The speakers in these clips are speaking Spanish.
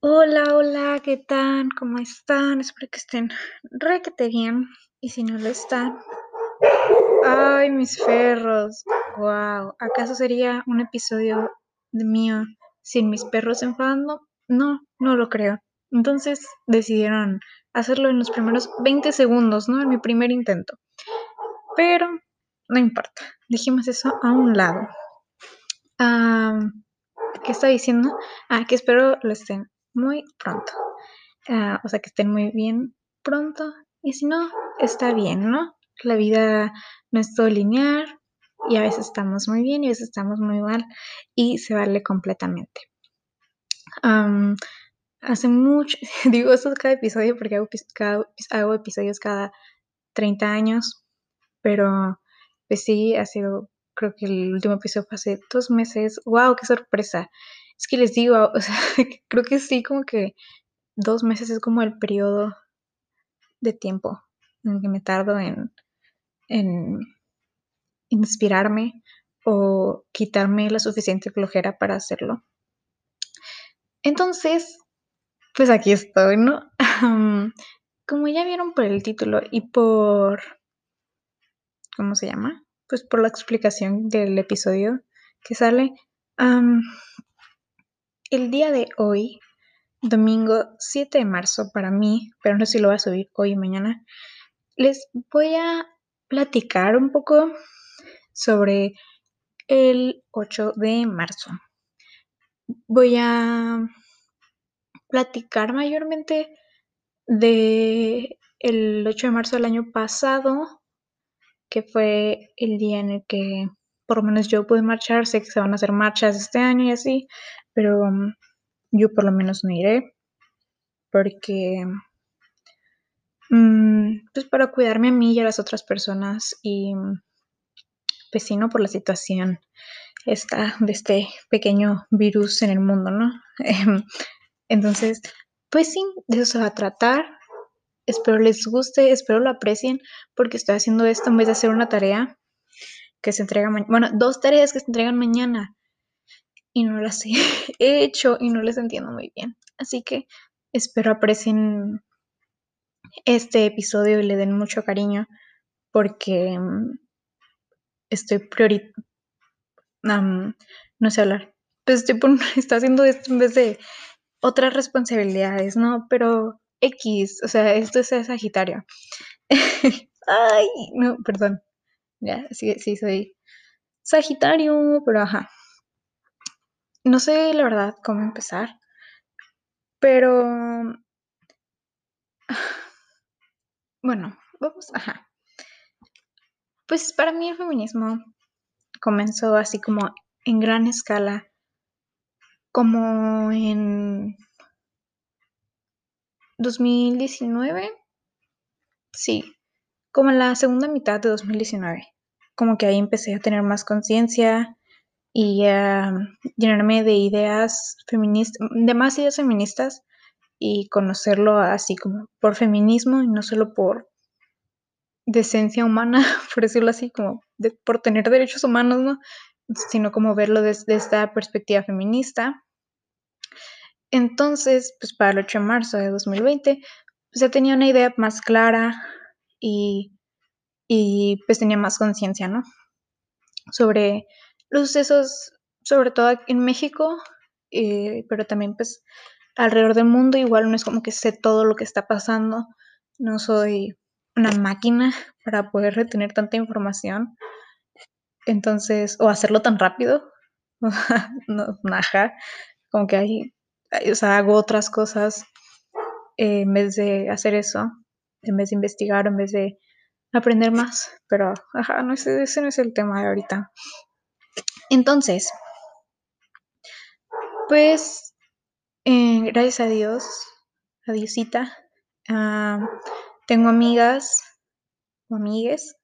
Hola, hola, ¿qué tal? ¿Cómo están? Espero que estén requete bien. Y si no lo están. ¡Ay, mis perros! ¡Wow! ¿Acaso sería un episodio de mío sin mis perros enfadando? No, no lo creo. Entonces decidieron hacerlo en los primeros 20 segundos, ¿no? En mi primer intento. Pero no importa. Dejemos eso a un lado. ¿Qué está diciendo? Ah, que espero lo estén muy pronto. Ah, o sea, que estén muy bien pronto. Y si no, está bien, ¿no? La vida no es todo lineal y a veces estamos muy bien y a veces estamos muy mal y se vale completamente. hace mucho, digo esto cada episodio porque hago, hago episodios cada 30 años, pero pues sí, ha sido, creo que el último episodio fue hace dos meses. ¡Wow! ¡Qué sorpresa! Es que les digo, o sea, creo que sí, como que dos meses es como el periodo de tiempo en que me tardo en inspirarme o quitarme la suficiente flojera para hacerlo. Entonces, pues aquí estoy, ¿no? como ya vieron por el título y por... ¿Cómo se llama? Pues por la explicación del episodio que sale. El día de hoy domingo 7 de marzo para mí, pero no sé si lo voy a subir hoy y mañana, les voy a platicar un poco sobre el 8 de marzo. Voy a platicar mayormente de el 8 de marzo del año pasado, que fue el día en el que por lo menos yo pude marchar, sé que se van a hacer marchas este año y así, pero um, yo por lo menos no iré porque mm, pues para cuidarme a mí y a las otras personas y pues sí, ¿no? Por la situación esta, de este pequeño virus en el mundo, ¿no? Entonces, pues sí, de eso se va a tratar. Espero les guste, espero lo aprecien, porque estoy haciendo esto en vez de hacer una tarea que se entrega mañana. Bueno, dos tareas que se entregan mañana y no las he hecho y no les entiendo muy bien. Así que espero aprecien este episodio y le den mucho cariño porque mm, estoy priori... no sé hablar. Pues estoy está haciendo esto en vez de otras responsabilidades, ¿no? Pero X, o sea, esto es Sagitario. Ay, no, perdón. Ya, sí, sí, soy Sagitario, pero ajá. No sé la verdad cómo empezar, pero bueno, vamos, ajá. Pues para mí el feminismo comenzó así como en gran escala, como en 2019, sí, como en la segunda mitad de 2019, como que ahí empecé a tener más conciencia, y a llenarme de ideas feministas, de más ideas feministas y conocerlo así como por feminismo y no solo por decencia humana, por decirlo así, como por tener derechos humanos, ¿no? Sino como verlo desde esta perspectiva feminista. Entonces, pues para el 8 de marzo de 2020, pues ya tenía una idea más clara y, y pues tenía más conciencia, ¿no? Sobre los sucesos, sobre todo en México, eh, pero también pues alrededor del mundo, igual no es como que sé todo lo que está pasando, no soy una máquina para poder retener tanta información, entonces, o hacerlo tan rápido, no, como que hay, o sea, hago otras cosas eh, en vez de hacer eso, en vez de investigar, en vez de aprender más, pero, ajá, no, ese, ese no es el tema de ahorita. Entonces, pues, eh, gracias a Dios, a Diosita, ah, tengo amigas o amigues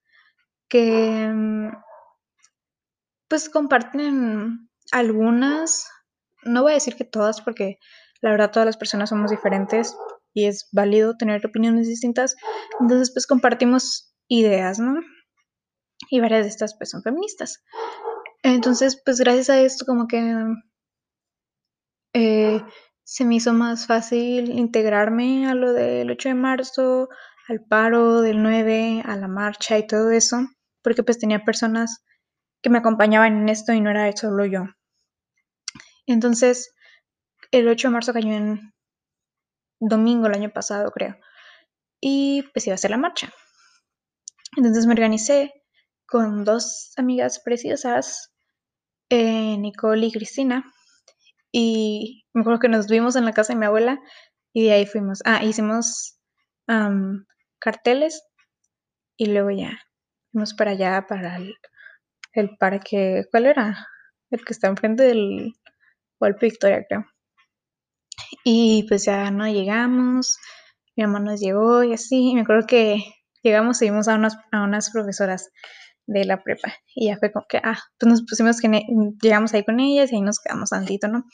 que mm, pues comparten algunas, no voy a decir que todas porque la verdad todas las personas somos diferentes y es válido tener opiniones distintas, entonces pues compartimos ideas, ¿no? Y varias de estas pues son feministas. Entonces, pues gracias a esto como que eh, se me hizo más fácil integrarme a lo del 8 de marzo, al paro del 9, a la marcha y todo eso, porque pues tenía personas que me acompañaban en esto y no era solo yo. Entonces, el 8 de marzo cayó en domingo el año pasado, creo, y pues iba a ser la marcha. Entonces me organicé con dos amigas preciosas, eh, Nicole y Cristina, y me acuerdo que nos vimos en la casa de mi abuela y de ahí fuimos. Ah, hicimos carteles y luego ya fuimos para allá, para el, parque. ¿Cuál era? El que está enfrente del Golpe Victoria, creo. Y pues ya no llegamos, mi mamá nos llegó y así. Me acuerdo que llegamos y vimos a unas, a unas profesoras de la prepa. Y ya fue como que, ah, pues nos pusimos que llegamos ahí con ellas y ahí nos quedamos tantito, ¿no?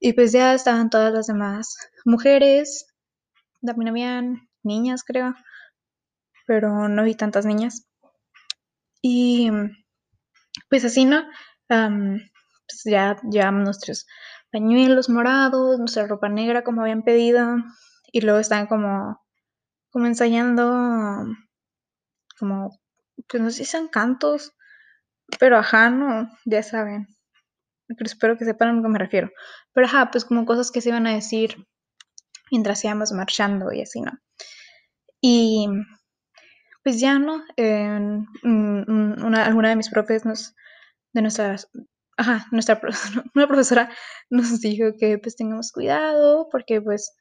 Y pues ya estaban todas las demás mujeres, también habían niñas, creo, pero no vi tantas niñas. Y pues así, ¿no? pues ya llevamos nuestros pañuelos morados, nuestra ropa negra como habían pedido, y luego estaban como, como ensayando, como, pues no sé si cantos, pero ajá, no, ya saben. Pero espero que sepan a lo que me refiero. Pero ajá, pues como cosas que se iban a decir mientras íbamos marchando y así, ¿no? Y pues ya, ¿no? una, alguna de mis profes nos, de nuestras, ajá, nuestra, una profesora nos dijo que pues tengamos cuidado porque pues,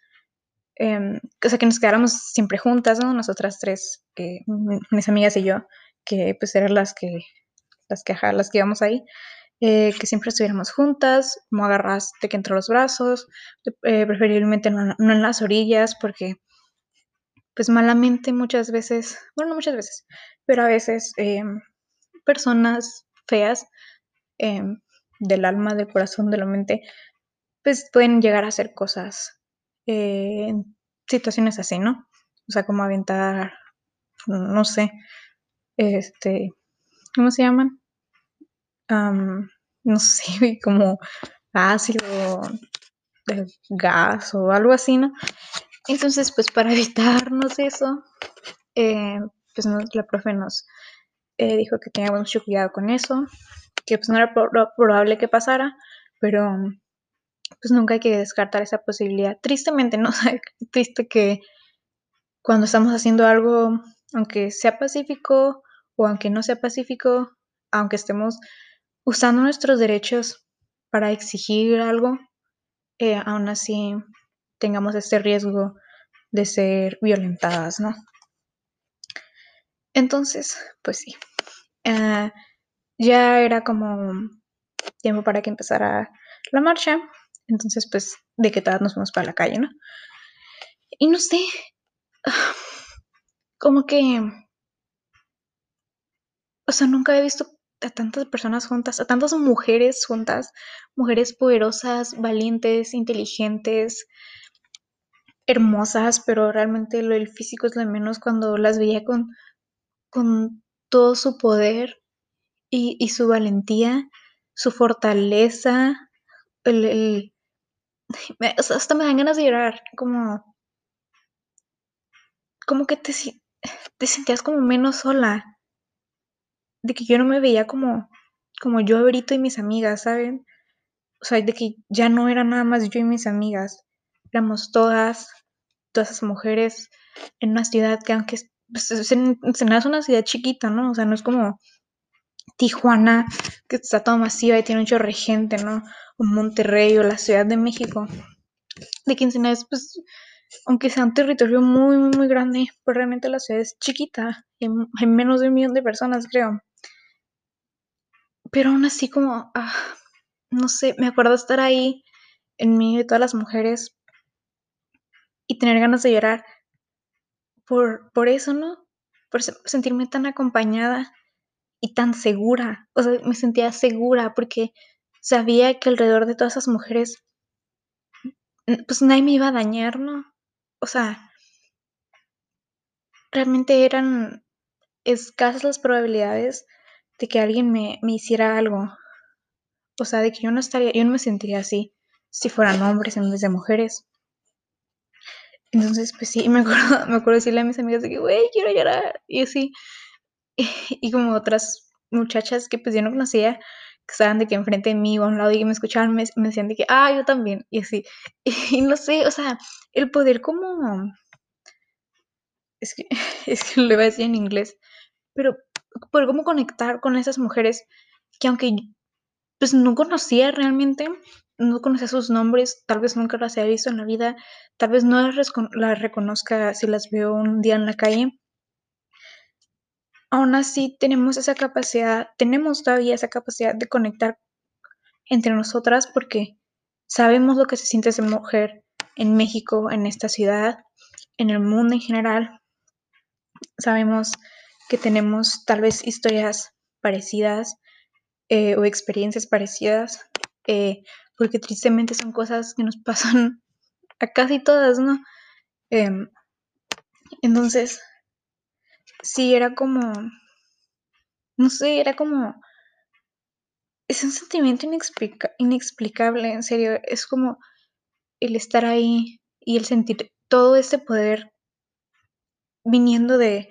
eh, o sea, que nos quedáramos siempre juntas, ¿no? Nosotras tres, que mis amigas y yo, que pues eran las que, las que, las que íbamos ahí. Eh, que siempre estuviéramos juntas, como agarras de que entre los brazos, eh, preferiblemente no, en las orillas, porque pues malamente muchas veces, bueno, no muchas veces, pero a veces em, personas feas em, del alma, del corazón, de la mente, pues pueden llegar a hacer cosas eh, situaciones así, ¿no? O sea, como aventar, no sé, este, ¿cómo se llaman? no sé, como ácido, gas o algo así, ¿no? Entonces, pues para evitarnos eso, eh, pues la profe nos eh, dijo que teníamos mucho cuidado con eso, que pues no era probable que pasara, pero pues nunca hay que descartar esa posibilidad. Tristemente, ¿no? triste que cuando estamos haciendo algo, aunque sea pacífico o aunque no sea pacífico, aunque estemos usando nuestros derechos para exigir algo, eh, aún así tengamos este riesgo de ser violentadas, ¿no? Entonces, pues sí, eh, ya era como tiempo para que empezara la marcha, entonces pues de qué tal nos fuimos para la calle, ¿no? Y no sé, como que, o sea, nunca he visto a tantas personas juntas, a tantas mujeres juntas, mujeres poderosas, valientes, inteligentes, hermosas, pero realmente lo del físico es lo menos cuando las veía con, con todo su poder y, su valentía, su fortaleza, el, hasta me dan ganas de llorar, como, como que te, te sentías como menos sola, de que yo no me veía como, como yo ahorita y mis amigas, ¿saben? O sea, de que ya no era nada más yo y mis amigas, éramos todas, todas esas mujeres en una ciudad que aunque pues, es una ciudad chiquita, ¿no? O sea, no es como Tijuana, que está toda masiva y tiene un chorre gente, ¿no? O Monterrey o la Ciudad de México. De es, pues, aunque sea un territorio muy, muy, muy grande, pues realmente la ciudad es chiquita. hay menos de un millón de personas, creo pero aún así como, ah, no sé, me acuerdo estar ahí en medio de todas las mujeres y tener ganas de llorar por, por eso, ¿no? Por sentirme tan acompañada y tan segura. O sea, me sentía segura porque sabía que alrededor de todas esas mujeres, pues nadie me iba a dañar, ¿no? O sea, realmente eran escasas las probabilidades de que alguien me, me hiciera algo. O sea, de que yo no estaría, yo no me sentiría así si fueran hombres en vez de mujeres. Entonces, pues sí, me acuerdo, me acuerdo decirle a mis amigas de que, güey, quiero llorar. Y así, y, como otras muchachas que pues yo no conocía, que estaban de que enfrente de mí o a un lado y que me escuchaban, me, me decían de que, ah, yo también. Y así, y, no sé, o sea, el poder como, es que, es que lo iba a decir en inglés, pero poder como conectar con esas mujeres que aunque pues no conocía realmente, no conocía sus nombres, tal vez nunca las haya visto en la vida, tal vez no las, reconozca si las veo un día en la calle. Aún así tenemos esa capacidad, tenemos todavía esa capacidad de conectar entre nosotras porque sabemos lo que se siente ser mujer en México, en esta ciudad, en el mundo en general. Sabemos que tenemos tal vez historias parecidas eh, o experiencias parecidas, eh, porque tristemente son cosas que nos pasan a casi todas, ¿no? Em, entonces, sí, era como, no sé, era como, es un sentimiento inexplicable, en serio, es como el estar ahí y el sentir todo este poder viniendo de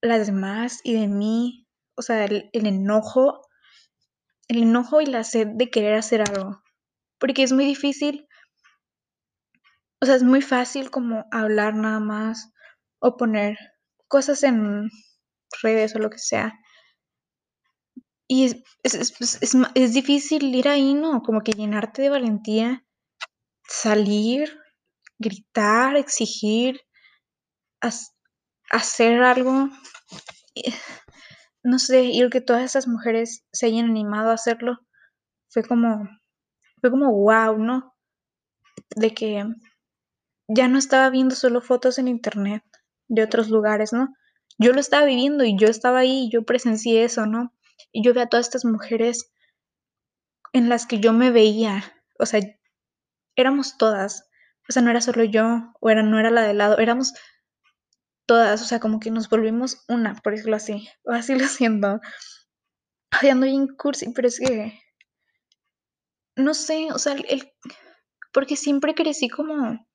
las demás y de mí, o sea, el, enojo, el enojo y la sed de querer hacer algo, porque es muy difícil, o sea, es muy fácil como hablar nada más o poner cosas en redes o lo que sea. Y es, es, es, es, difícil ir ahí, ¿no? Como que llenarte de valentía, salir, gritar, exigir, hacer algo no sé, y el que todas esas mujeres se hayan animado a hacerlo fue como, fue como wow, ¿no? De que ya no estaba viendo solo fotos en internet de otros lugares, ¿no? Yo lo estaba viviendo y yo estaba ahí y yo presencié eso, ¿no? Y yo veía a todas estas mujeres en las que yo me veía, o sea, éramos todas, o sea, no era solo yo, o era, no era la de lado, éramos todas, o sea, como que nos volvimos una, por decirlo así, o así lo siento. Ay, ando cursi, pero es que, no sé, o sea, el, porque siempre crecí como,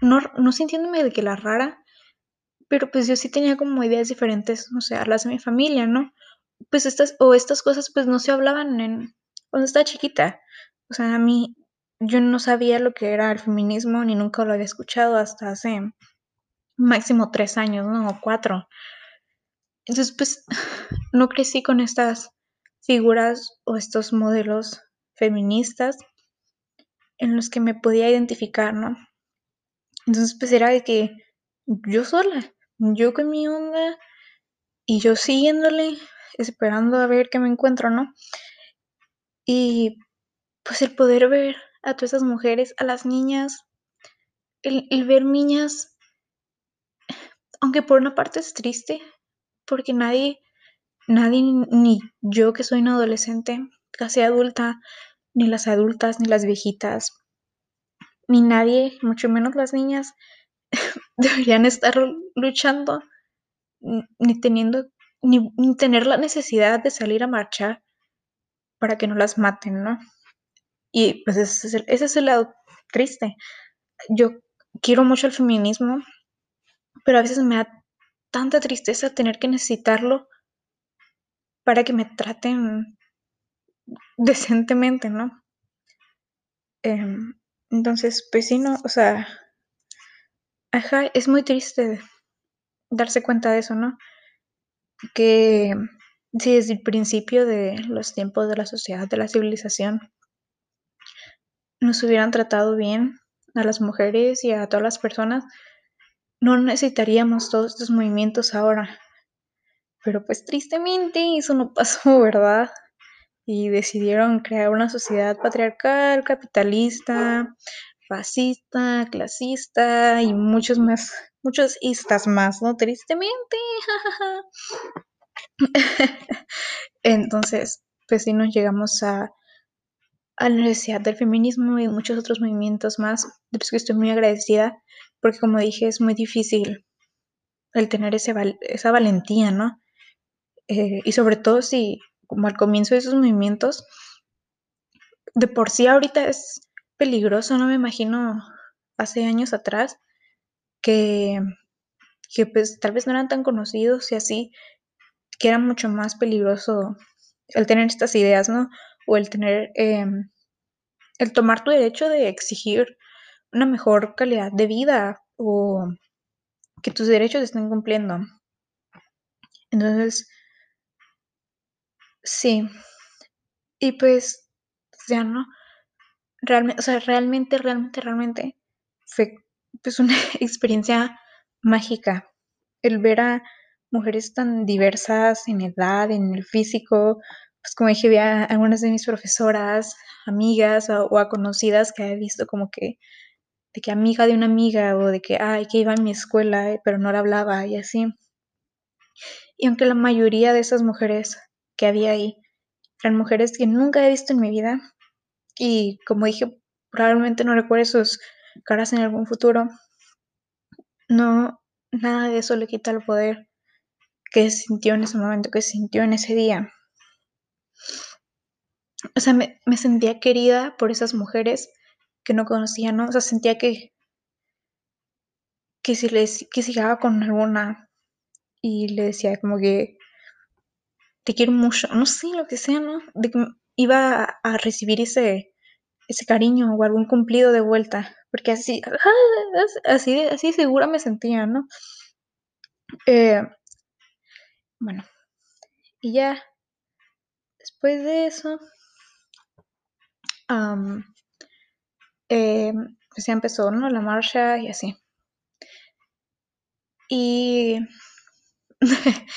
no, no sintiéndome de que la rara, pero pues yo sí tenía como ideas diferentes, o sea, las de mi familia, ¿no? Pues estas, o estas cosas pues no se hablaban en, cuando estaba chiquita, o sea, a mí, yo no sabía lo que era el feminismo ni nunca lo había escuchado hasta hace máximo tres años, ¿no? O cuatro. Entonces, pues, no crecí con estas figuras o estos modelos feministas en los que me podía identificar, ¿no? Entonces, pues era de que yo sola, yo con mi onda y yo siguiéndole, esperando a ver qué me encuentro, ¿no? Y pues el poder ver a todas esas mujeres, a las niñas, el, ver niñas, aunque por una parte es triste, porque nadie, nadie, ni yo que soy una adolescente, casi adulta, ni las adultas, ni las viejitas, ni nadie, mucho menos las niñas, deberían estar luchando, ni teniendo, ni, ni, tener la necesidad de salir a marchar para que no las maten, ¿no? Y pues ese es, el, ese es el lado triste. Yo quiero mucho el feminismo, pero a veces me da tanta tristeza tener que necesitarlo para que me traten decentemente, ¿no? Em, entonces, pues sí, no, o sea, ajá, es muy triste darse cuenta de eso, ¿no? Que si desde el principio de los tiempos de la sociedad, de la civilización, nos hubieran tratado bien a las mujeres y a todas las personas, no necesitaríamos todos estos movimientos ahora. Pero pues tristemente eso no pasó, ¿verdad? Y decidieron crear una sociedad patriarcal, capitalista, fascista, clasista y muchos más, muchos istas más, ¿no? Tristemente. Entonces, pues sí nos llegamos a a la Universidad del Feminismo y muchos otros movimientos más, de los que estoy muy agradecida, porque como dije, es muy difícil el tener ese esa valentía, ¿no? Eh, y sobre todo si, como al comienzo de esos movimientos, de por sí ahorita es peligroso, no me imagino hace años atrás que, que pues tal vez no eran tan conocidos y así, que era mucho más peligroso el tener estas ideas, ¿no? O el tener, em, el tomar tu derecho de exigir una mejor calidad de vida o que tus derechos estén cumpliendo. Entonces, sí. Y pues, ya no, realmente, o sea, realmente, realmente, realmente fue pues una experiencia mágica el ver a mujeres tan diversas en edad, en el físico, pues como dije, vi a algunas de mis profesoras, amigas o, a conocidas que he visto como que de que amiga de una amiga o de que, ay, que iba a mi escuela, pero no la hablaba y así. Y aunque la mayoría de esas mujeres que había ahí eran mujeres que nunca he visto en mi vida y como dije, probablemente no recuerde sus caras en algún futuro, no, nada de eso le quita el poder que sintió en ese momento, que sintió en ese día. O sea, me, me sentía querida por esas mujeres que no conocía, ¿no? O sea, sentía que, que si les, que si llegaba con alguna y le decía como que te quiero mucho, no sé, lo que sea, ¿no? De que iba a, recibir ese, ese cariño o algún cumplido de vuelta, porque así, así, así segura me sentía, ¿no? Eh, bueno, y ya después de eso, um, pues ya empezó, ¿no? La marcha y así. Y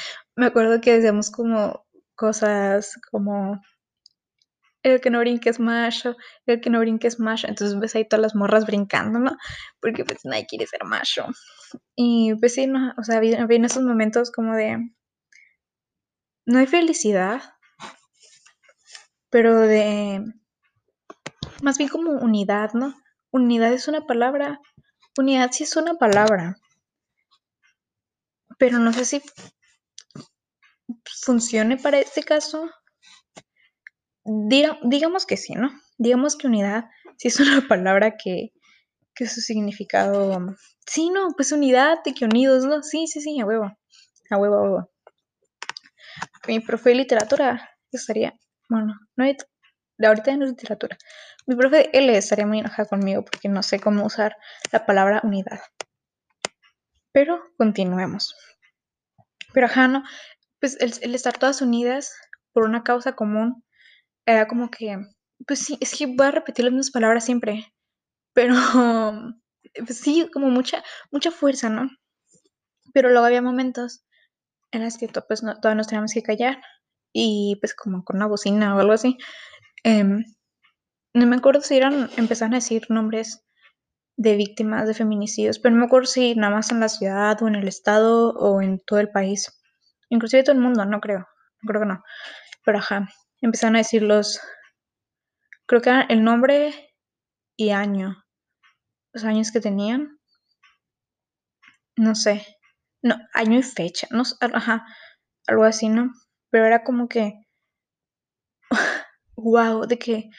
me acuerdo que decíamos como cosas como el que no brinque es macho, el que no brinque es macho. Entonces ves ahí todas las morras brincando, ¿no? Porque pues nadie quiere ser macho. Y pues sí, no, o sea, había, había esos momentos como de... No hay felicidad, pero de... Más bien como unidad, ¿no? Unidad es una palabra. Unidad sí es una palabra. Pero no sé si funcione para este caso. Diga, digamos que sí, ¿no? Digamos que unidad sí es una palabra que, que su significado. Sí, no, pues unidad, de que unidos, ¿no? Sí, sí, sí, a huevo. A huevo, a huevo. Mi profe de literatura estaría. Bueno, no hay. Ahorita no es literatura. Mi profe de L estaría muy enojada conmigo porque no sé cómo usar la palabra unidad. Pero continuemos. Pero ajá, no. Pues el, estar todas unidas por una causa común era como que, pues sí, es que voy a repetir las mismas palabras siempre, pero pues sí, como mucha, mucha fuerza, ¿no? Pero luego había momentos en los que pues no, todos nos teníamos que callar y pues como con una bocina o algo así. Eh, no me acuerdo si eran, empezaron a decir nombres de víctimas de feminicidios, pero no me acuerdo si nada más en la ciudad o en el estado o en todo el país. Inclusive todo el mundo, no creo, creo que no. Pero ajá, empezaron a decir los, creo que era el nombre y año, los años que tenían, no sé, no, año y fecha, no, ajá, algo así, ¿no? Pero era como que, wow, de que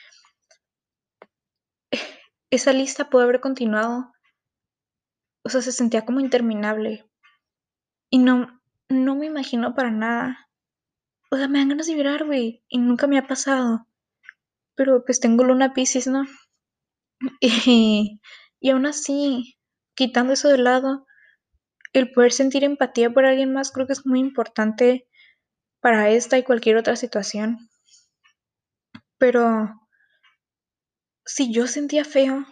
esa lista puede haber continuado, o sea, se sentía como interminable y no, no me imagino para nada. O sea, me dan ganas de llorar, güey, y nunca me ha pasado pero pues tengo luna piscis, ¿no? Y, y aún así, quitando eso de lado, el poder sentir empatía por alguien más creo que es muy importante para esta y cualquier otra situación. Pero si yo sentía feo,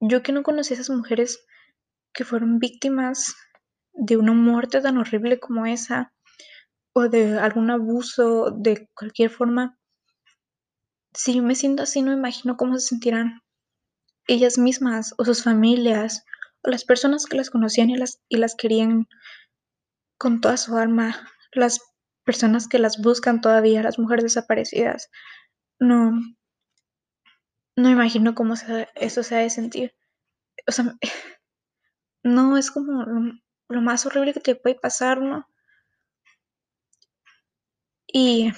yo que no conocí a esas mujeres que fueron víctimas de una muerte tan horrible como esa, o de algún abuso de cualquier forma, si yo me siento así, no imagino cómo se sentirán ellas mismas o sus familias o las personas que las conocían y las, y las querían con toda su alma, las personas que las buscan todavía, las mujeres desaparecidas. No, no imagino cómo eso se ha de sentir. O sea, no es como lo, más horrible que te puede pasar, ¿no? Y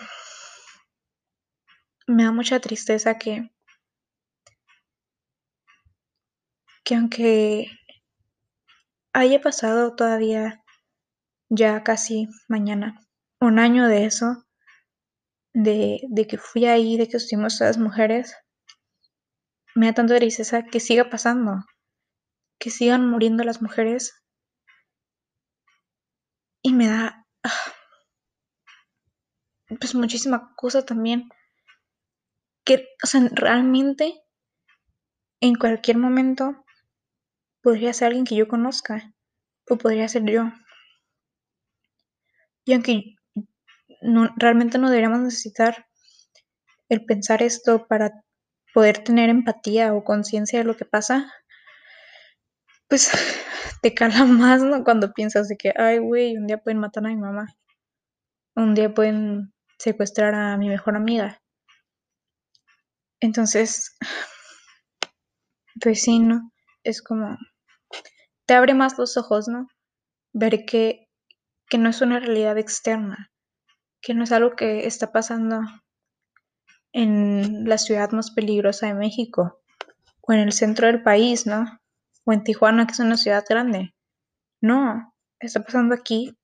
me da mucha tristeza que que aunque haya pasado todavía ya casi mañana un año de eso, de, de que fui ahí, de que estuvimos todas mujeres, me da tanto tristeza que siga pasando, que sigan muriendo las mujeres. Y me da ah, pues muchísima cosa también. Que, o sea, realmente en cualquier momento podría ser alguien que yo conozca o podría ser yo. Y aunque no, realmente no deberíamos necesitar el pensar esto para poder tener empatía o conciencia de lo que pasa, pues te cala más, ¿no? Cuando piensas de que, ay, güey, un día pueden matar a mi mamá, un día pueden secuestrar a mi mejor amiga. Entonces, pues sí, ¿no? Es como, te abre más los ojos, ¿no? Ver que, que no es una realidad externa, que no es algo que está pasando en la ciudad más peligrosa de México, o en el centro del país, ¿no? O en Tijuana, que es una ciudad grande. No, está pasando aquí,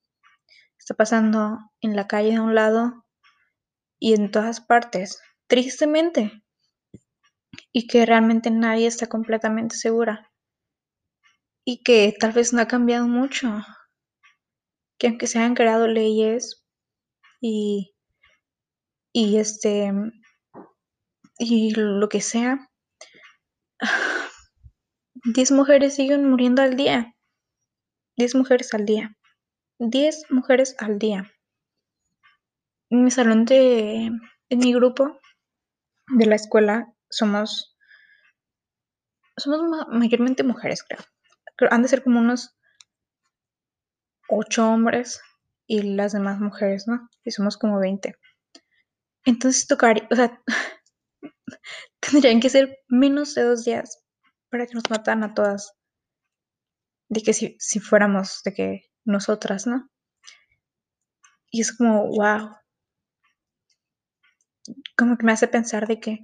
está pasando en la calle de un lado y en todas partes, tristemente. Y que realmente nadie está completamente segura. Y que tal vez no ha cambiado mucho. Que aunque se hayan creado leyes y, y este y lo que sea, 10 mujeres siguen muriendo al día. 10 mujeres al día. 10 mujeres al día. En mi salón de. En mi grupo de la escuela somos. Somos mayormente mujeres, creo. Han de ser como unos 8 hombres y las demás mujeres, ¿no? Y somos como 20. Entonces tocar, o sea, tendrían que ser menos de dos días para que nos mataran a todas. De que si, si fuéramos, de que nosotras, ¿no? Y es como, wow. Como que me hace pensar de que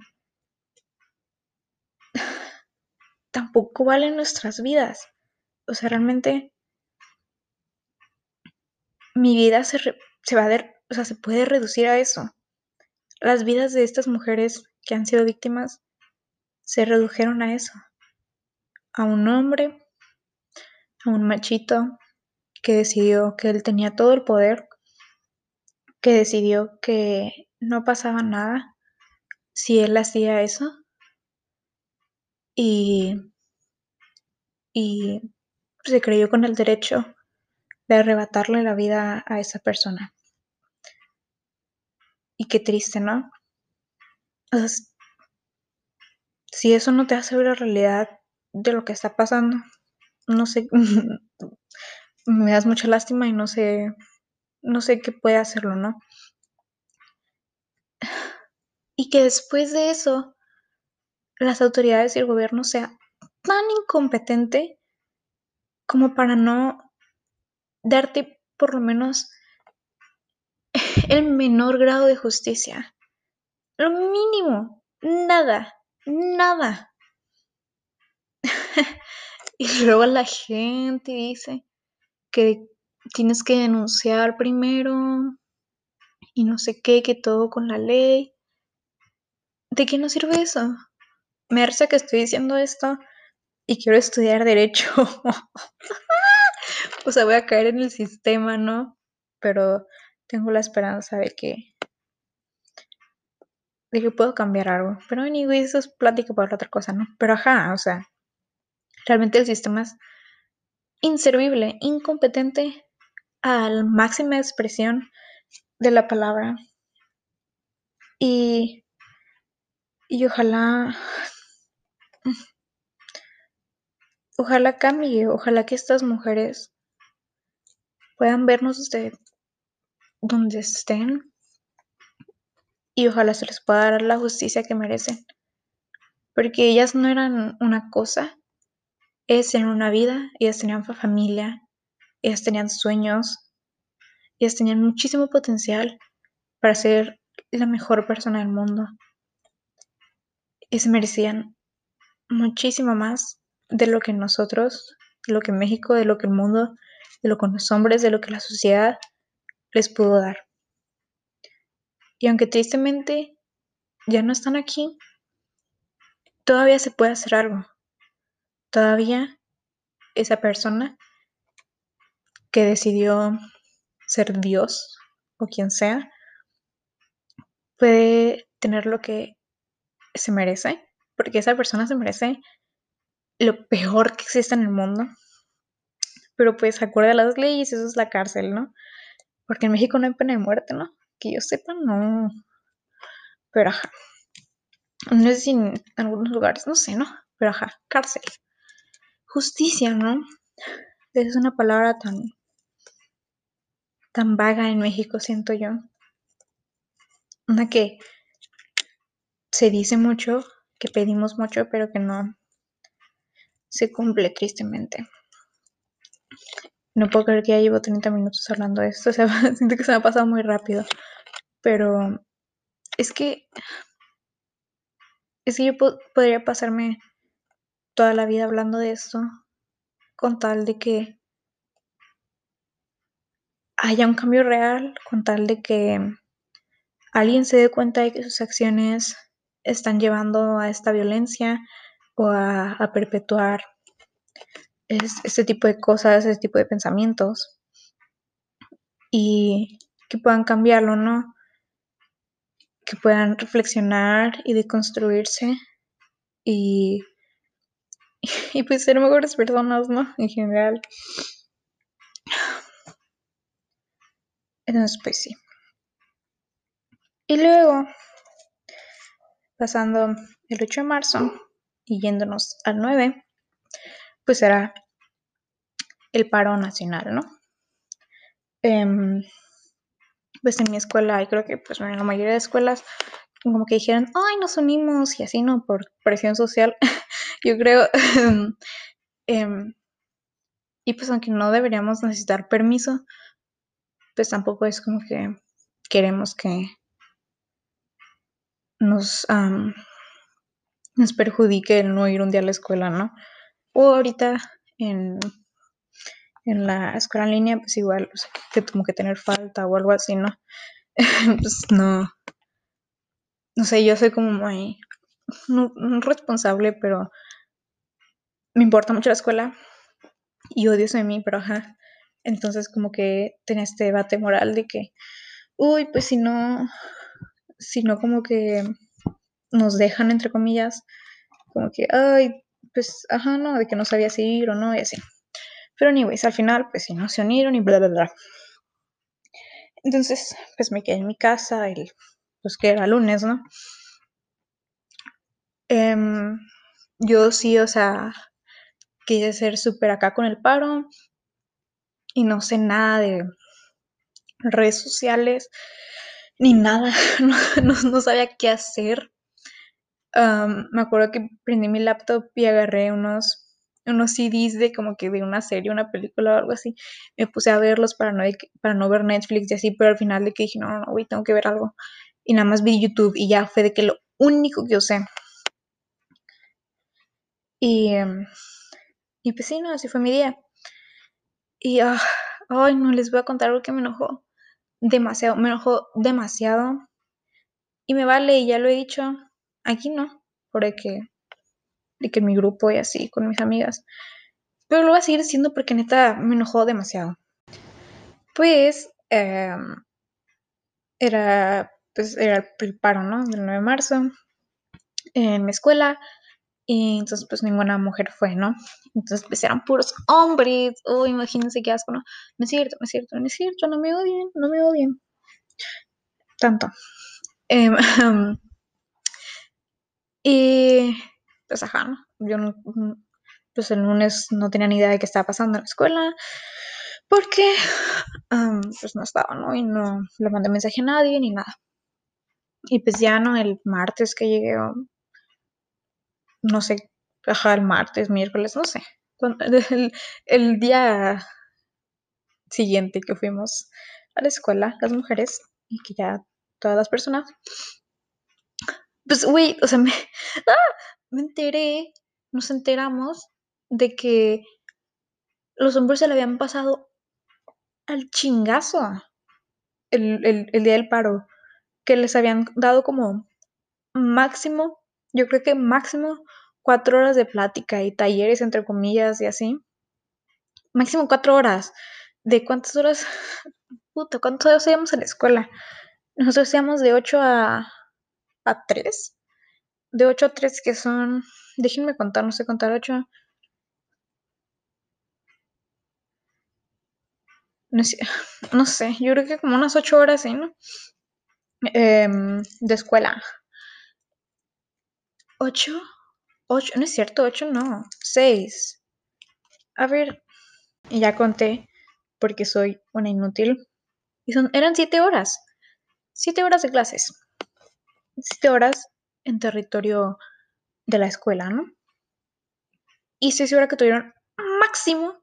tampoco valen nuestras vidas. O sea, realmente mi vida se, se va a ver, o sea, se puede reducir a eso. Las vidas de estas mujeres que han sido víctimas se redujeron a eso. A un hombre, a un machito que decidió que él tenía todo el poder, que decidió que no pasaba nada si él hacía eso y, y se creyó con el derecho de arrebatarle la vida a esa persona. Y qué triste, ¿no? O si eso no te hace ver la realidad de lo que está pasando, no sé, me das mucha lástima y no sé, no sé qué puede hacerlo, ¿no? Y que después de eso, las autoridades y el gobierno sea tan incompetente como para no darte por lo menos el menor grado de justicia. Lo mínimo, nada, nada. y luego la gente dice que tienes que denunciar primero y no sé qué, que todo con la ley. ¿De qué nos sirve eso? Me parece que estoy diciendo esto y quiero estudiar derecho. o sea, voy a caer en el sistema, ¿no? Pero tengo la esperanza de que de que puedo cambiar algo. Pero anyway, eso es plática para otra cosa, ¿no? Pero ajá, o sea, realmente el sistema es inservible, incompetente al máxima expresión de la palabra. Y, y ojalá, ojalá cambie, ojalá que estas mujeres puedan vernos desde donde estén y ojalá se les pueda dar la justicia que merecen. Porque ellas no eran una cosa, ellas tenían una vida, ellas tenían familia, ellas tenían sueños, ellas tenían muchísimo potencial para ser la mejor persona del mundo. Y se merecían muchísimo más de lo que nosotros, de lo que México, de lo que el mundo, de lo que los hombres, de lo que la sociedad les pudo dar. Y aunque tristemente ya no están aquí, todavía se puede hacer algo. Todavía esa persona que decidió ser Dios o quien sea, puede tener lo que se merece, porque esa persona se merece lo peor que existe en el mundo. Pero pues acuerda las leyes, eso es la cárcel, ¿no? Porque en México no hay pena de muerte, ¿no? Que yo sepa, no. Pero ajá. No sé si en algunos lugares, no sé, ¿no? Pero ajá, cárcel. Justicia, ¿no? Es una palabra tan tan vaga en México, siento yo. Una que se dice mucho, que pedimos mucho, pero que no se cumple tristemente. No puedo creer que ya llevo 30 minutos hablando de esto, siento que se me ha pasado muy rápido. Pero es que es que yo podría pasarme toda la vida hablando de esto con tal de que haya un cambio real con tal de que alguien se dé cuenta de que sus acciones están llevando a esta violencia o a, perpetuar este tipo de cosas, este tipo de pensamientos y que puedan cambiarlo, ¿no? Que puedan reflexionar y deconstruirse y, y pues ser mejores personas, ¿no? En general. Entonces, pues sí. Y luego, pasando el 8 de marzo y yéndonos al 9, pues será el paro nacional, ¿no? Em, pues en mi escuela, y creo que pues en la mayoría de escuelas, como que dijeron, ay, nos unimos y así, ¿no? Por presión social, yo creo. Em, y pues aunque no deberíamos necesitar permiso, pues tampoco es como que queremos que nos, nos perjudique el no ir un día a la escuela, ¿no? O ahorita en, en la escuela en línea, pues igual, que como que tener falta o algo así, ¿no? pues no, no sé, yo soy como muy no, responsable, pero me importa mucho la escuela y odio eso de mí, pero ajá, entonces como que tenía este debate moral de que, uy, pues si no, si no como que nos dejan, entre comillas, como que, ay, pues, ajá, no, de que no sabía si ir o no, y así. Pero anyways, al final, pues si no se unieron y bla, bla, bla. Entonces, pues me quedé en mi casa, el, pues que era lunes, ¿no? Em, yo sí, o sea, quise ser súper acá con el paro, y no sé nada de redes sociales ni nada, no, sabía qué hacer. me acuerdo que prendí mi laptop y agarré unos, unos CDs de como que de una serie, una película o algo así. Me puse a verlos para no, ver Netflix y así, pero al final dije, no, no, no, güey, tengo que ver algo. Y nada más vi YouTube y ya fue de que lo único que yo sé. Y, em, y pues así fue mi día. Y, ah, ay, no les voy a contar algo que me enojó demasiado, me enojó demasiado. Y me vale, y ya lo he dicho, aquí no, porque de que mi grupo y así, con mis amigas. Pero lo voy a seguir diciendo porque neta me enojó demasiado. Pues, em, era, pues, era el paro, ¿no? Del 9 de marzo en mi escuela. Y entonces, pues ninguna mujer fue, ¿no? Entonces, pues eran puros hombres. Oh, imagínense qué asco, ¿no? No es cierto, no es cierto, no es cierto, no me odien, no me odien. Tanto. Em, y pues ajá, ¿no? Yo pues el lunes no tenía ni idea de qué estaba pasando en la escuela. Porque pues no estaba, ¿no? Y no le mandé mensaje a nadie ni nada. Y pues ya no, el martes que llegué, no sé, ajá, el martes, miércoles, no sé. El, el día siguiente que fuimos a la escuela, las mujeres, y que ya todas las personas, pues, güey, o sea, me, ¡ah! me enteré, nos enteramos de que los hombres se le habían pasado al chingazo el, el día del paro, que les habían dado como máximo, yo creo que máximo cuatro horas de plática y talleres, entre comillas, y así. Máximo cuatro horas. ¿De cuántas horas? Puta, ¿cuántos horas hacíamos en la escuela? Nosotros hacíamos de 8 a, a 3. De 8 a 3 que son, déjenme contar, no sé contar 8. No sé, no sé, yo creo que como unas 8 horas, ¿sí, ¿no? Eh, de escuela. 8, 8, no es cierto, 8 no, 6. A ver, y ya conté porque soy una inútil. Y son, eran 7 horas. 7 horas de clases. 7 horas en territorio de la escuela, ¿no? Y estoy segura que tuvieron máximo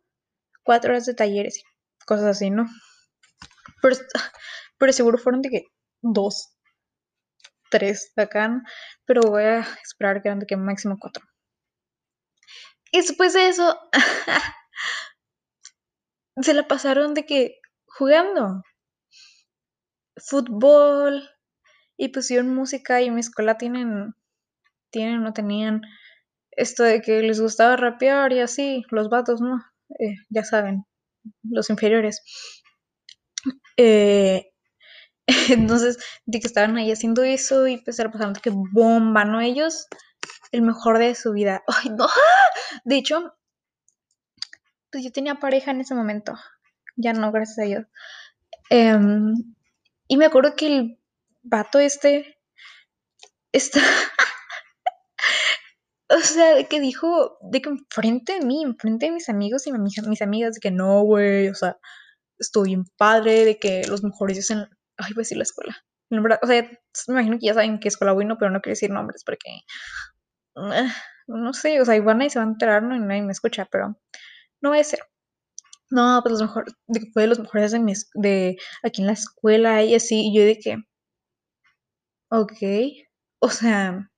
4 horas de talleres, cosas así, ¿no? Pero, pero seguro fueron de que 2, 3 acá, ¿no? pero voy a esperar que que máximo 4. Y después de eso, se la pasaron de que jugando fútbol y pusieron música y en mi escuela tienen, tienen o tenían esto de que les gustaba rapear y así, los vatos, ¿no? Eh, ya saben, los inferiores. Eh, entonces, de que estaban ahí haciendo eso y pues de que bomba, ¿no? Ellos, el mejor de su vida. Ay, no. De hecho, pues yo tenía pareja en ese momento. Ya no, gracias a Dios. Eh, y me acuerdo que el vato este está. o sea, de que dijo, de que enfrente de mí, enfrente de mis amigos y mis, amigas, de que no, güey, o sea, estoy bien padre, de que los mejores dicen. Ay, voy a decir la escuela. O sea, me imagino que ya saben qué escuela voy, no, pero no quiero decir nombres porque. No sé, o sea, igual nadie se va a enterar, ¿no? Y nadie me escucha, pero no voy a ser. No, pues los mejores, fue de los mejores de, mis, de aquí en la escuela y así, y yo de que, ok, o sea,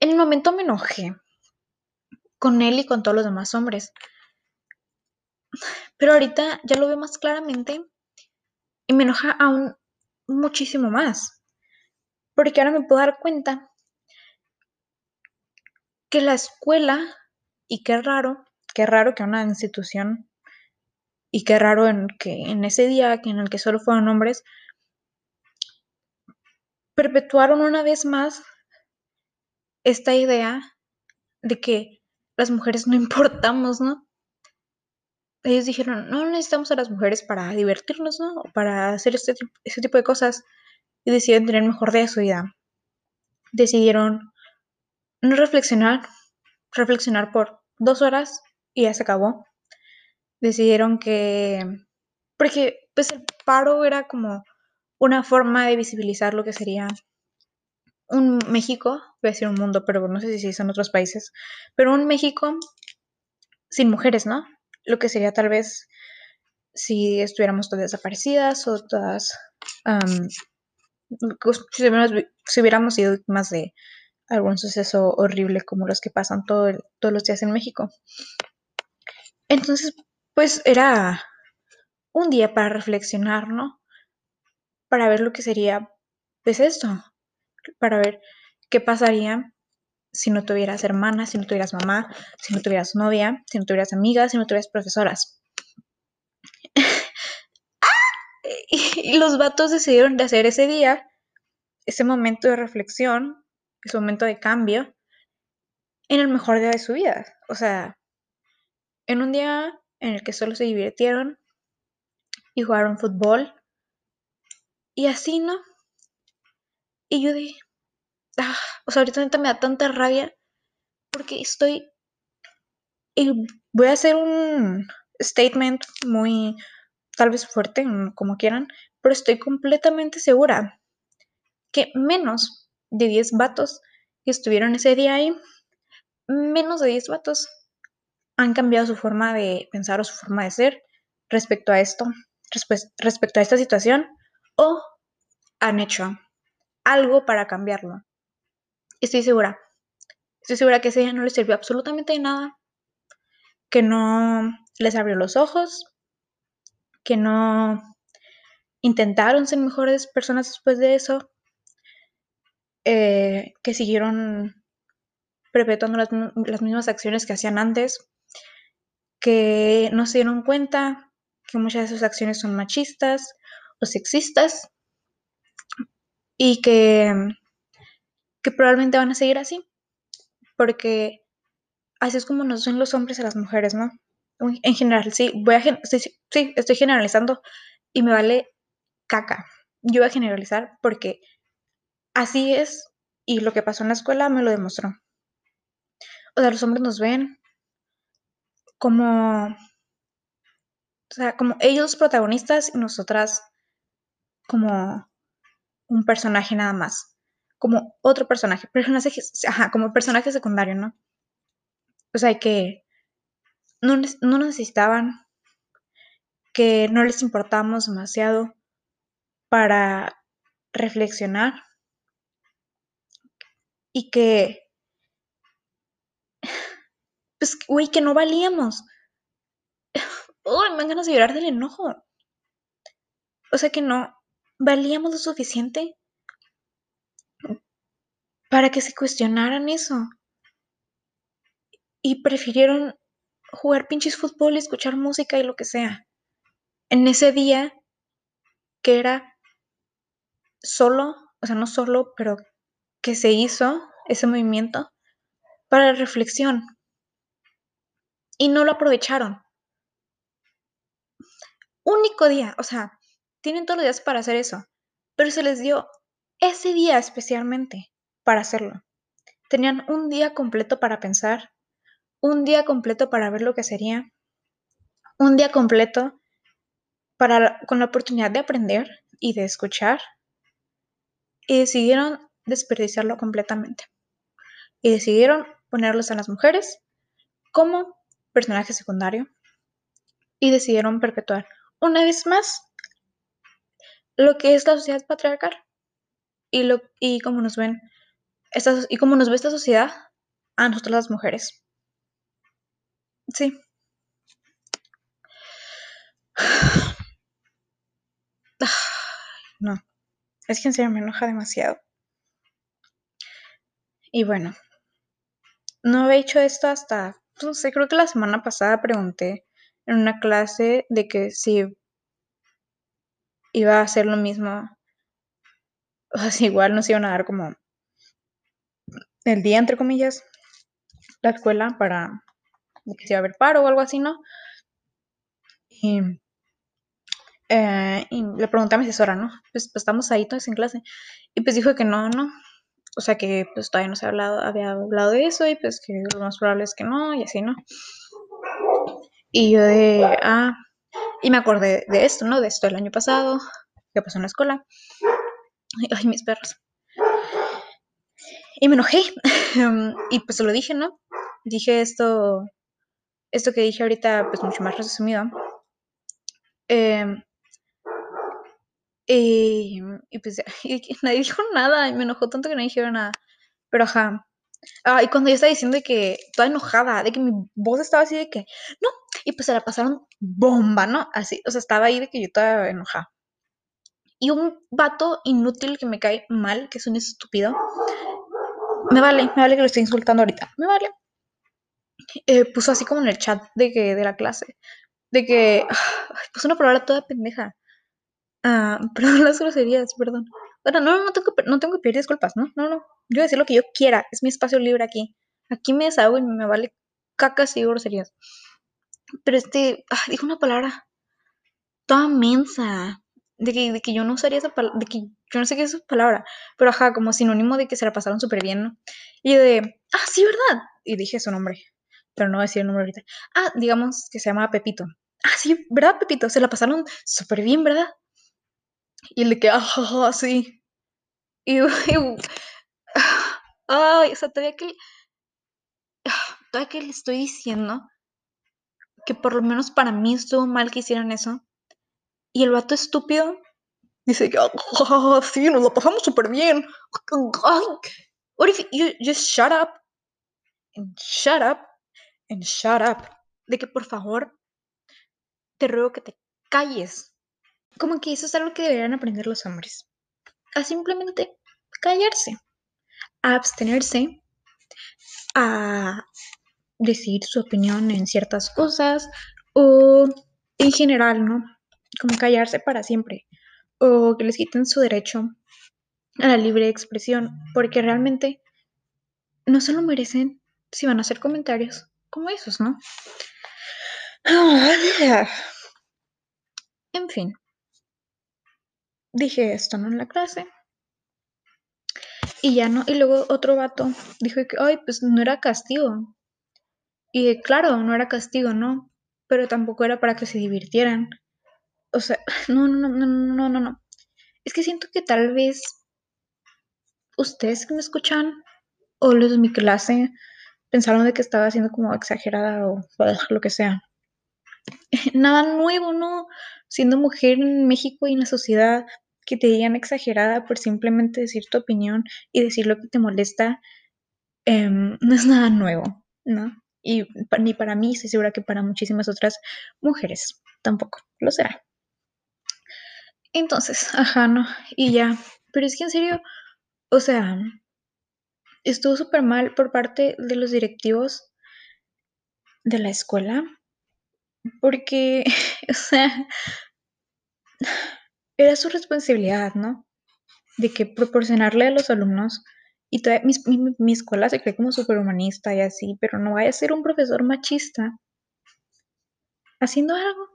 en el momento me enojé con él y con todos los demás hombres, pero ahorita ya lo veo más claramente y me enoja aún muchísimo más, porque ahora me puedo dar cuenta que la escuela, y qué raro, qué raro que una institución y qué raro en que en ese día en el que solo fueron hombres perpetuaron una vez más esta idea de que las mujeres no importamos, ¿no? Ellos dijeron, no necesitamos a las mujeres para divertirnos, ¿no? Para hacer este, este tipo de cosas. Y decidieron tener mejor de su vida. Decidieron no reflexionar, reflexionar por dos horas y ya se acabó. Decidieron que, porque pues el paro era como una forma de visibilizar lo que sería un México, voy a decir un mundo, pero no sé si son otros países, pero un México sin mujeres, ¿no? Lo que sería tal vez si estuviéramos todas desaparecidas o todas, um, si, hubiéramos, si hubiéramos sido víctimas de algún suceso horrible como los que pasan todos los días en México. Entonces, pues era un día para reflexionar, ¿no? Para ver lo que sería, pues esto, para ver qué pasaría si no tuvieras hermana, si no tuvieras mamá, si no tuvieras novia, si no tuvieras amigas, si no tuvieras profesoras. y los vatos decidieron de hacer ese día, ese momento de reflexión, ese momento de cambio, en el mejor día de su vida. O sea, en un día en el que solo se divirtieron y jugaron fútbol. Y así, ¿no? Y yo dije, ah, o sea, ahorita me da tanta rabia porque estoy... Y voy a hacer un statement muy, tal vez fuerte, como quieran, pero estoy completamente segura que menos de 10 vatos que estuvieron ese día ahí, menos de 10 vatos han cambiado su forma de pensar o su forma de ser respecto a esto, respecto a esta situación, o han hecho algo para cambiarlo. Estoy segura, Estoy segura que ese día no les sirvió absolutamente de nada, que no les abrió los ojos, que no intentaron ser mejores personas después de eso, eh, que siguieron perpetuando las, las mismas acciones que hacían antes, que no se dieron cuenta que muchas de sus acciones son machistas o sexistas y que, que probablemente van a seguir así, porque así es como nos ven los hombres a las mujeres, ¿no? En general, sí, voy a sí, estoy generalizando y me vale caca. Yo voy a generalizar porque así es y lo que pasó en la escuela me lo demostró. O sea, los hombres nos ven como, o sea, como ellos protagonistas y nosotras como un personaje nada más, como otro personaje, personaje ajá, como personaje secundario, ¿no? O sea, que no, no necesitaban, que no les importamos demasiado para reflexionar y que, pues, güey, que no valíamos. Uy, me dan ganas de llorar del enojo. O sea que no valíamos lo suficiente para que se cuestionaran eso. Y prefirieron jugar pinches fútbol y escuchar música y lo que sea. En ese día que era solo, o sea, no solo, pero que se hizo ese movimiento para la reflexión. Y no lo aprovecharon. Único día, o sea, tienen todos los días para hacer eso, pero se les dio ese día especialmente para hacerlo. Tenían un día completo para pensar, un día completo para ver lo que sería, un día completo para, con la oportunidad de aprender y de escuchar, y decidieron desperdiciarlo completamente. Y decidieron ponerlos a las mujeres como personaje secundario y decidieron perpetuar una vez más lo que es la sociedad patriarcal y, lo, y cómo nos ven y cómo nos ve esta sociedad a nosotras las mujeres. Sí. No, es que en serio me enoja demasiado. Y bueno, no había hecho esto hasta, no sé, creo que la semana pasada pregunté en una clase de que si iba a hacer lo mismo, si igual nos iban a dar como el día, entre comillas, la escuela para que se iba a haber paro o algo así, ¿no? Y, eh, le pregunté a mi asesora, ¿no? Pues, pues, estamos ahí todos en clase. Y pues dijo que no, ¿no? O sea que pues todavía no se había hablado, había hablado de eso y pues que lo más probable es que no y así, ¿no? Y yo de, ah, y me acordé de esto, ¿no? De esto el año pasado, que pasó en la escuela. Ay, mis perros. Y me enojé. y pues se lo dije, ¿no? Dije esto, esto que dije ahorita, pues mucho más resumido. Em, y, y, pues y nadie dijo nada, y me enojó tanto que no dijeron nada. Pero ajá. Ah, y cuando yo estaba diciendo de que, toda enojada, de que mi voz estaba así de que, no, y pues se la pasaron bomba, ¿no? Así, o sea, estaba ahí de que yo estaba enojada. Y un vato inútil que me cae mal, que es un estúpido, me vale, me vale que lo esté insultando ahorita, me vale. Eh, puso así como en el chat de que de la clase, de que puso una palabra toda pendeja. Ah, perdón las groserías, perdón. Bueno, no, no tengo, no tengo que pedir disculpas, ¿no? No, no. Yo decir lo que yo quiera, es mi espacio libre aquí. Aquí me desahogo y me vale cacas y groserías. Pero este, dijo una palabra toda mensa. De que, de que yo no usaría esa palabra, de que yo no sé qué es esa palabra, pero ajá, como sinónimo de que se la pasaron súper bien, ¿no? Y de, ah, sí, ¿verdad? Y dije su nombre, pero no voy a decir el nombre ahorita. Ah, digamos que se llama Pepito. Ah, sí, ¿verdad, Pepito? Se la pasaron súper bien, ¿verdad? Y el de que, ah, sí. Y, y ay, o sea, todavía que, todavía que le estoy diciendo que por lo menos para mí estuvo mal que hicieran eso. Y el vato estúpido dice que, oh, sí, nos lo pasamos súper bien. What if you just shut up shut up, and shut up, de que por favor te ruego que te calles. Como que eso es algo que deberían aprender los hombres. A simplemente callarse, a abstenerse, a decir su opinión en ciertas cosas o en general, ¿no? Como callarse para siempre o que les quiten su derecho a la libre expresión porque realmente no se lo merecen si van a hacer comentarios como esos, ¿no? En fin, dije esto, ¿no? En la clase. Y ya no, y luego otro vato dijo que, ay, pues no era castigo. Y claro, no era castigo, ¿no? Pero tampoco era para que se divirtieran. O sea, no, no, no, no, no, no. Es que siento que tal vez ustedes que me escuchan o los de mi clase pensaron de que estaba siendo como exagerada o lo que sea. Nada nuevo, ¿no? Siendo mujer en México y en la sociedad, que te digan exagerada por simplemente decir tu opinión y decir lo que te molesta, em, no es nada nuevo, ¿no? Y ni para mí, estoy segura que para muchísimas otras mujeres tampoco lo será. Entonces, ajá, no, y ya. Pero es que en serio, o sea, estuvo súper mal por parte de los directivos de la escuela, porque, o sea, era su responsabilidad, ¿no? De que proporcionarle a los alumnos, y mi, mi, escuela se cree como superhumanista y así, pero no vaya a ser un profesor machista haciendo algo,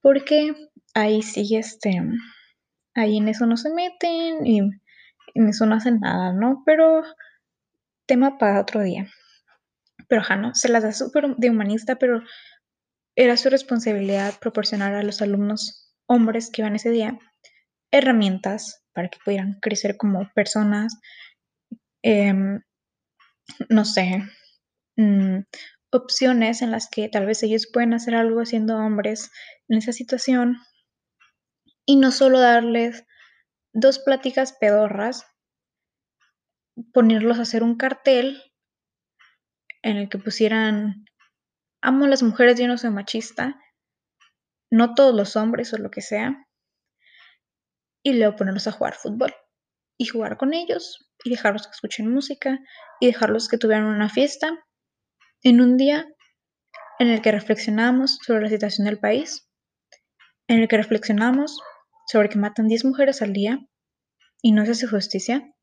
porque ahí sí, este, ahí en eso no se meten y en eso no hacen nada, ¿no? Pero tema para otro día. Pero ajá, ¿no? Se las da súper de humanista, pero era su responsabilidad proporcionar a los alumnos hombres que iban ese día herramientas para que pudieran crecer como personas, em, no sé, mm, opciones en las que tal vez ellos pueden hacer algo siendo hombres en esa situación y no solo darles dos pláticas pedorras, ponerlos a hacer un cartel en el que pusieran amo a las mujeres, yo no soy machista, no todos los hombres o lo que sea, y luego ponerlos a jugar fútbol y jugar con ellos y dejarlos que escuchen música y dejarlos que tuvieran una fiesta en un día en el que reflexionamos sobre la situación del país, en el que reflexionamos sobre que matan 10 mujeres al día y no se hace justicia,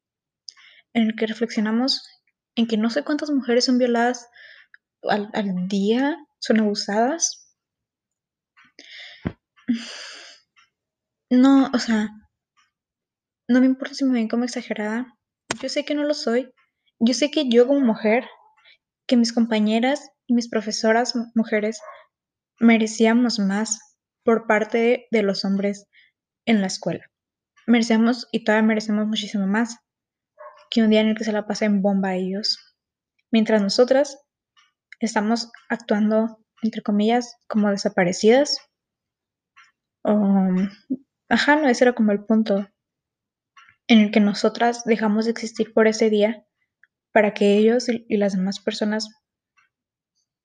en el que reflexionamos en que no sé cuántas mujeres son violadas al, al día, son abusadas. No, o sea, no me importa si me ven como exagerada. Yo sé que no lo soy. Yo sé que yo como mujer, que mis compañeras y mis profesoras mujeres merecíamos más por parte de los hombres en la escuela. Merecemos y todavía merecemos muchísimo más que un día en el que se la pasen bomba a ellos. Mientras nosotras estamos actuando, entre comillas, como desaparecidas. ajá, no, ese era como el punto en el que nosotras dejamos de existir por ese día para que ellos y, y las demás personas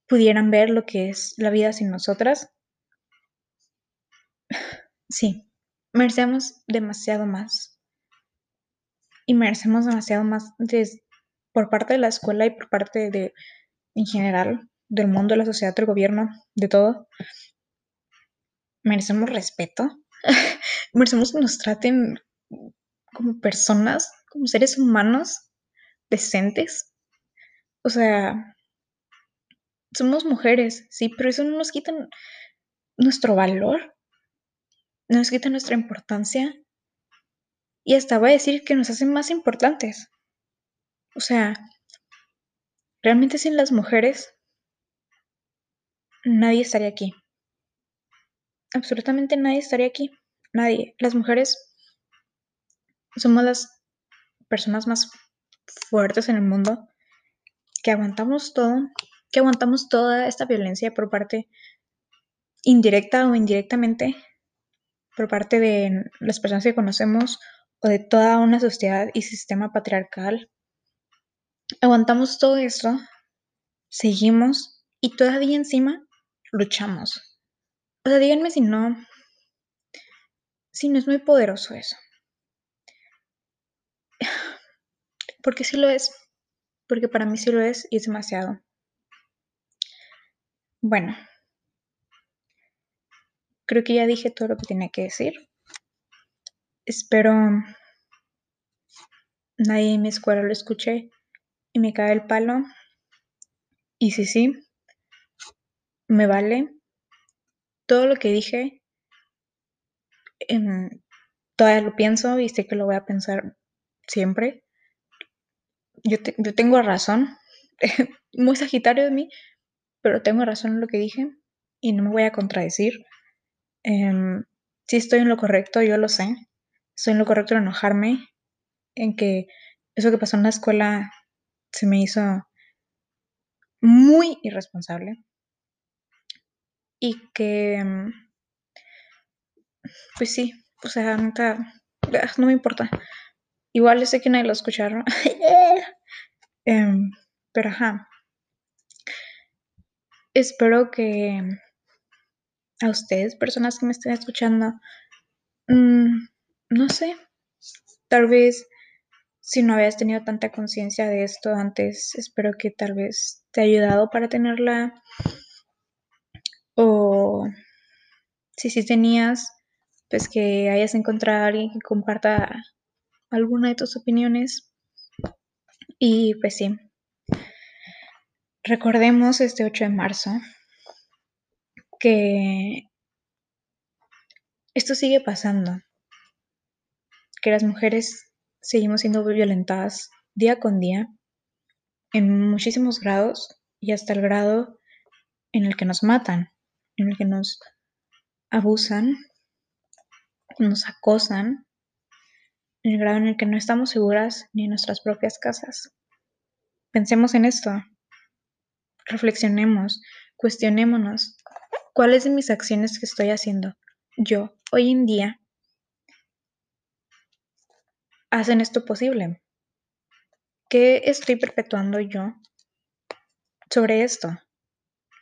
pudieran ver lo que es la vida sin nosotras. Sí, merecemos demasiado más. Y merecemos demasiado más por parte de la escuela y por parte de, en general, del mundo, de la sociedad, del gobierno, de todo. Merecemos respeto. merecemos que nos traten como personas, como seres humanos decentes. O sea, somos mujeres, sí, pero eso no nos quita nuestro valor, nos quita nuestra importancia y hasta voy a decir que nos hacen más importantes. O sea, realmente sin las mujeres nadie estaría aquí. Absolutamente nadie estaría aquí. Nadie. Las mujeres somos las personas más fuertes en el mundo que aguantamos todo, que aguantamos toda esta violencia por parte indirecta o indirectamente por parte de las personas que conocemos o de toda una sociedad y sistema patriarcal. Aguantamos todo esto seguimos y todavía encima luchamos. O sea, díganme si no, si no es muy poderoso eso. Porque sí lo es, porque para mí sí lo es y es demasiado. Bueno, creo que ya dije todo lo que tenía que decir. Espero nadie en mi escuela lo escuche y me cae el palo. Y si sí, me vale. Todo lo que dije, em, todavía lo pienso y sé que lo voy a pensar siempre. Yo, yo tengo razón, muy sagitario de mí, pero tengo razón en lo que dije y no me voy a contradecir. Em, si estoy en lo correcto, yo lo sé. Estoy en lo correcto en enojarme, en que eso que pasó en la escuela se me hizo muy irresponsable y que, em, pues sí, o sea, no me importa. Igual sé que nadie lo escucharon. Em, pero ajá. Espero que a ustedes, personas que me estén escuchando, mm, no sé, tal vez si no habías tenido tanta conciencia de esto antes, espero que tal vez te haya ayudado para tenerla. O si sí tenías, pues que hayas encontrado a alguien que comparta alguna de tus opiniones. Y pues sí, recordemos este 8 de marzo que esto sigue pasando, que las mujeres seguimos siendo violentadas día con día en muchísimos grados y hasta el grado en el que nos matan, en el que nos abusan, nos acosan, en el grado en el que no estamos seguras ni en nuestras propias casas. Pensemos en esto, reflexionemos, cuestionémonos cuáles de mis acciones que estoy haciendo yo hoy en día hacen esto posible. ¿Qué estoy perpetuando yo sobre esto?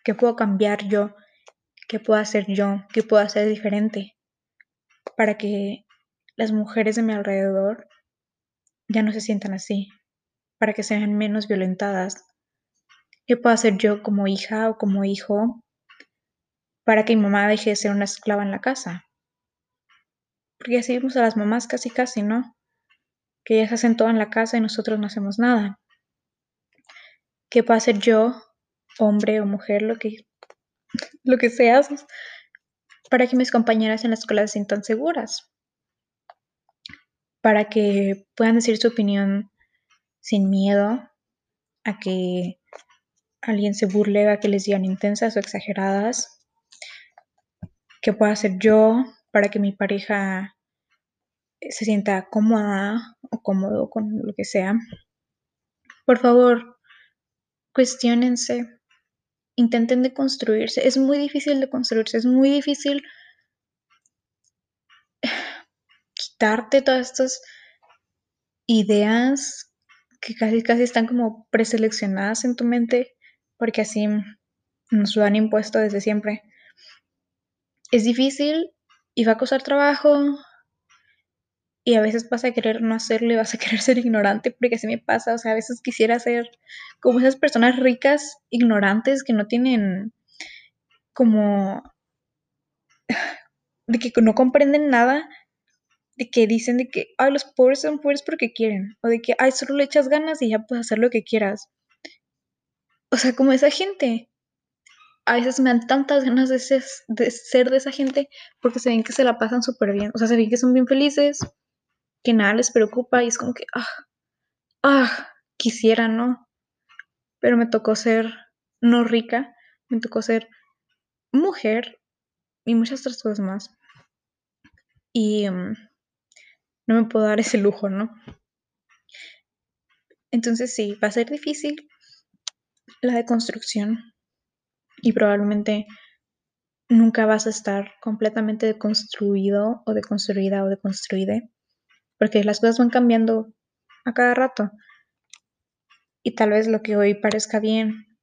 ¿Qué puedo cambiar yo? ¿Qué puedo hacer yo? ¿Qué puedo hacer diferente? Para que las mujeres de mi alrededor ya no se sientan así, para que sean menos violentadas. ¿Qué puedo hacer yo como hija o como hijo para que mi mamá deje de ser una esclava en la casa? Porque así vemos a las mamás casi casi, ¿no? Que ellas hacen todo en la casa y nosotros no hacemos nada. ¿Qué puedo hacer yo, hombre o mujer, lo que, lo que seas, para que mis compañeras en la escuela se sientan seguras? Para que puedan decir su opinión sin miedo a que alguien se burle, a que les digan intensas o exageradas. ¿Qué puedo hacer yo para que mi pareja se sienta cómoda o cómodo con lo que sea, por favor, cuestionense, intenten deconstruirse. Es muy difícil deconstruirse, es muy difícil quitarte todas estas ideas que casi casi están como preseleccionadas en tu mente, porque así nos lo han impuesto desde siempre. Es difícil y va a costar trabajo, y a veces vas a querer no hacerlo y vas a querer ser ignorante, porque así me pasa, o sea, a veces quisiera ser como esas personas ricas, ignorantes, que no tienen como de que no comprenden nada, de que dicen de que, ay, los pobres son pobres porque quieren, o de que, ay, solo le echas ganas y ya puedes hacer lo que quieras. O sea, como esa gente. A veces me dan tantas ganas de ser, de ser de esa gente porque se ven que se la pasan súper bien. O sea, se ven que son bien felices, que nada les preocupa y es como que, ah, ah, quisiera, ¿no? Pero me tocó ser no rica, me tocó ser mujer y muchas otras cosas más. Y em, no me puedo dar ese lujo, ¿no? Entonces sí, va a ser difícil la deconstrucción y probablemente nunca vas a estar completamente deconstruido o deconstruida o deconstruida porque las cosas van cambiando a cada rato. Y tal vez lo que hoy parezca bien,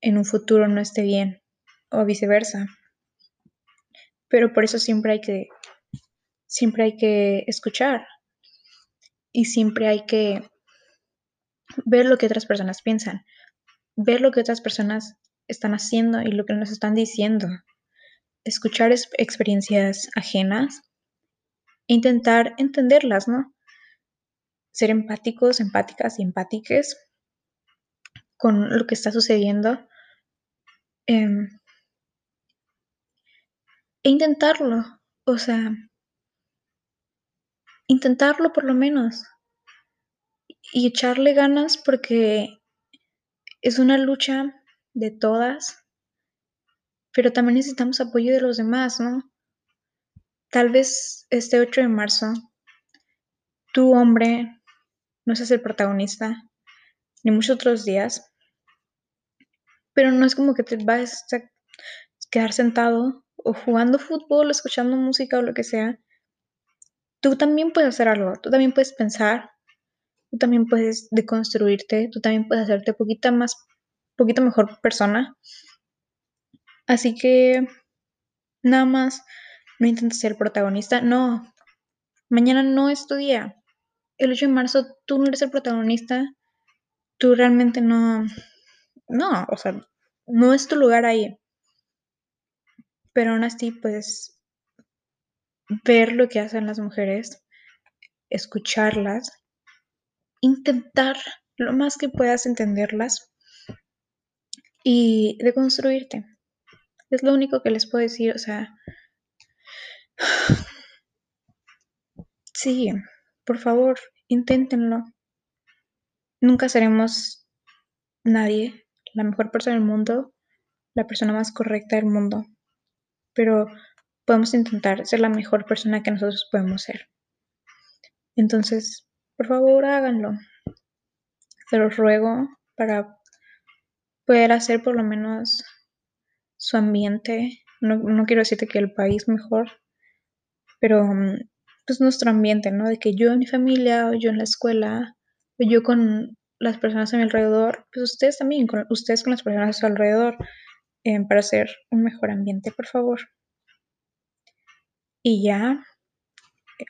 en un futuro no esté bien o viceversa. Pero por eso siempre hay que siempre hay que escuchar y siempre hay que ver lo que otras personas piensan, ver lo que otras personas están haciendo y lo que nos están diciendo, escuchar experiencias ajenas e intentar entenderlas, ¿no? Ser empáticos, empáticas y empátiques con lo que está sucediendo. Em, e intentarlo, o sea, intentarlo por lo menos y echarle ganas porque es una lucha de todas, pero también necesitamos apoyo de los demás, ¿no? Tal vez este 8 de marzo, tu hombre no seas el protagonista, ni muchos otros días, pero no es como que te vas a quedar sentado o jugando fútbol, escuchando música o lo que sea tú también puedes hacer algo, tú también puedes pensar, tú también puedes deconstruirte, tú también puedes hacerte poquita más, poquito mejor persona. Así que nada más no intentes ser protagonista, no. Mañana no es tu día. El 8 de marzo tú no eres el protagonista. Tú realmente no no, o sea, no es tu lugar ahí. Pero aún así, pues ver lo que hacen las mujeres, escucharlas, intentar lo más que puedas entenderlas y deconstruirte. Es lo único que les puedo decir, o sea, sí, por favor, inténtenlo. Nunca seremos nadie, la mejor persona del mundo, la persona más correcta del mundo, pero podemos intentar ser la mejor persona que nosotros podemos ser. Entonces, por favor, háganlo. Se los ruego para poder hacer por lo menos su ambiente. No, quiero decirte que el país mejor, pero pues nuestro ambiente, ¿no? De que yo en mi familia, o yo en la escuela, o yo con las personas a mi alrededor, pues ustedes también, con, ustedes con las personas a su alrededor, eh, para hacer un mejor ambiente, por favor. Y ya,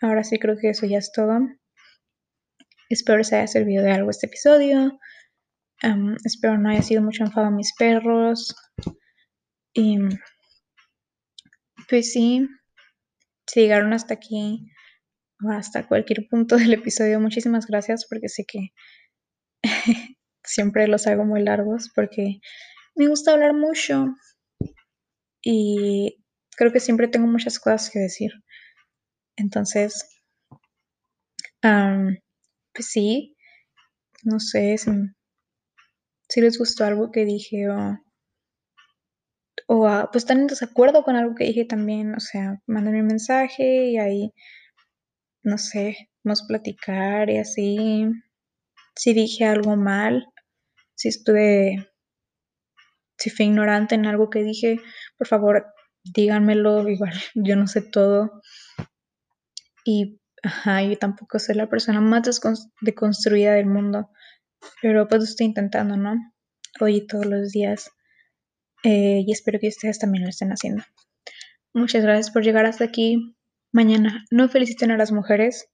ahora sí creo que eso ya es todo. Espero les haya servido de algo este episodio. Espero no haya sido mucho enfado a mis perros. Y pues sí, si llegaron hasta aquí o hasta cualquier punto del episodio, muchísimas gracias porque sé que siempre los hago muy largos porque me gusta hablar mucho y creo que siempre tengo muchas cosas que decir. Entonces, pues sí, no sé si, les gustó algo que dije o, o ah, pues están en desacuerdo con algo que dije también, o sea, mándenme un mensaje y ahí, no sé, vamos a platicar y así. Si dije algo mal, si estuve, si fui ignorante en algo que dije, por favor, díganmelo, igual yo no sé todo. Y ajá, yo tampoco soy la persona más deconstruida del mundo, pero pues estoy intentando, ¿no? Hoy todos los días. Eh, y espero que ustedes también lo estén haciendo. Muchas gracias por llegar hasta aquí. Mañana no feliciten a las mujeres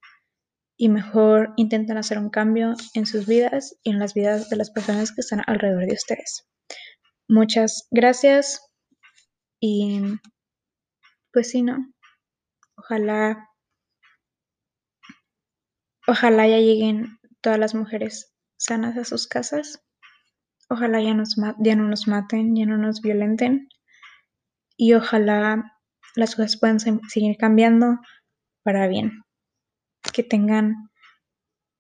y mejor intenten hacer un cambio en sus vidas y en las vidas de las personas que están alrededor de ustedes. Muchas gracias. Y pues sí, ¿no? Ojalá, ojalá ya lleguen todas las mujeres sanas a sus casas. Ojalá ya, nos ya no nos maten, ya no nos violenten. Y ojalá las cosas puedan seguir cambiando para bien. Que tengan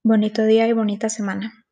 bonito día y bonita semana.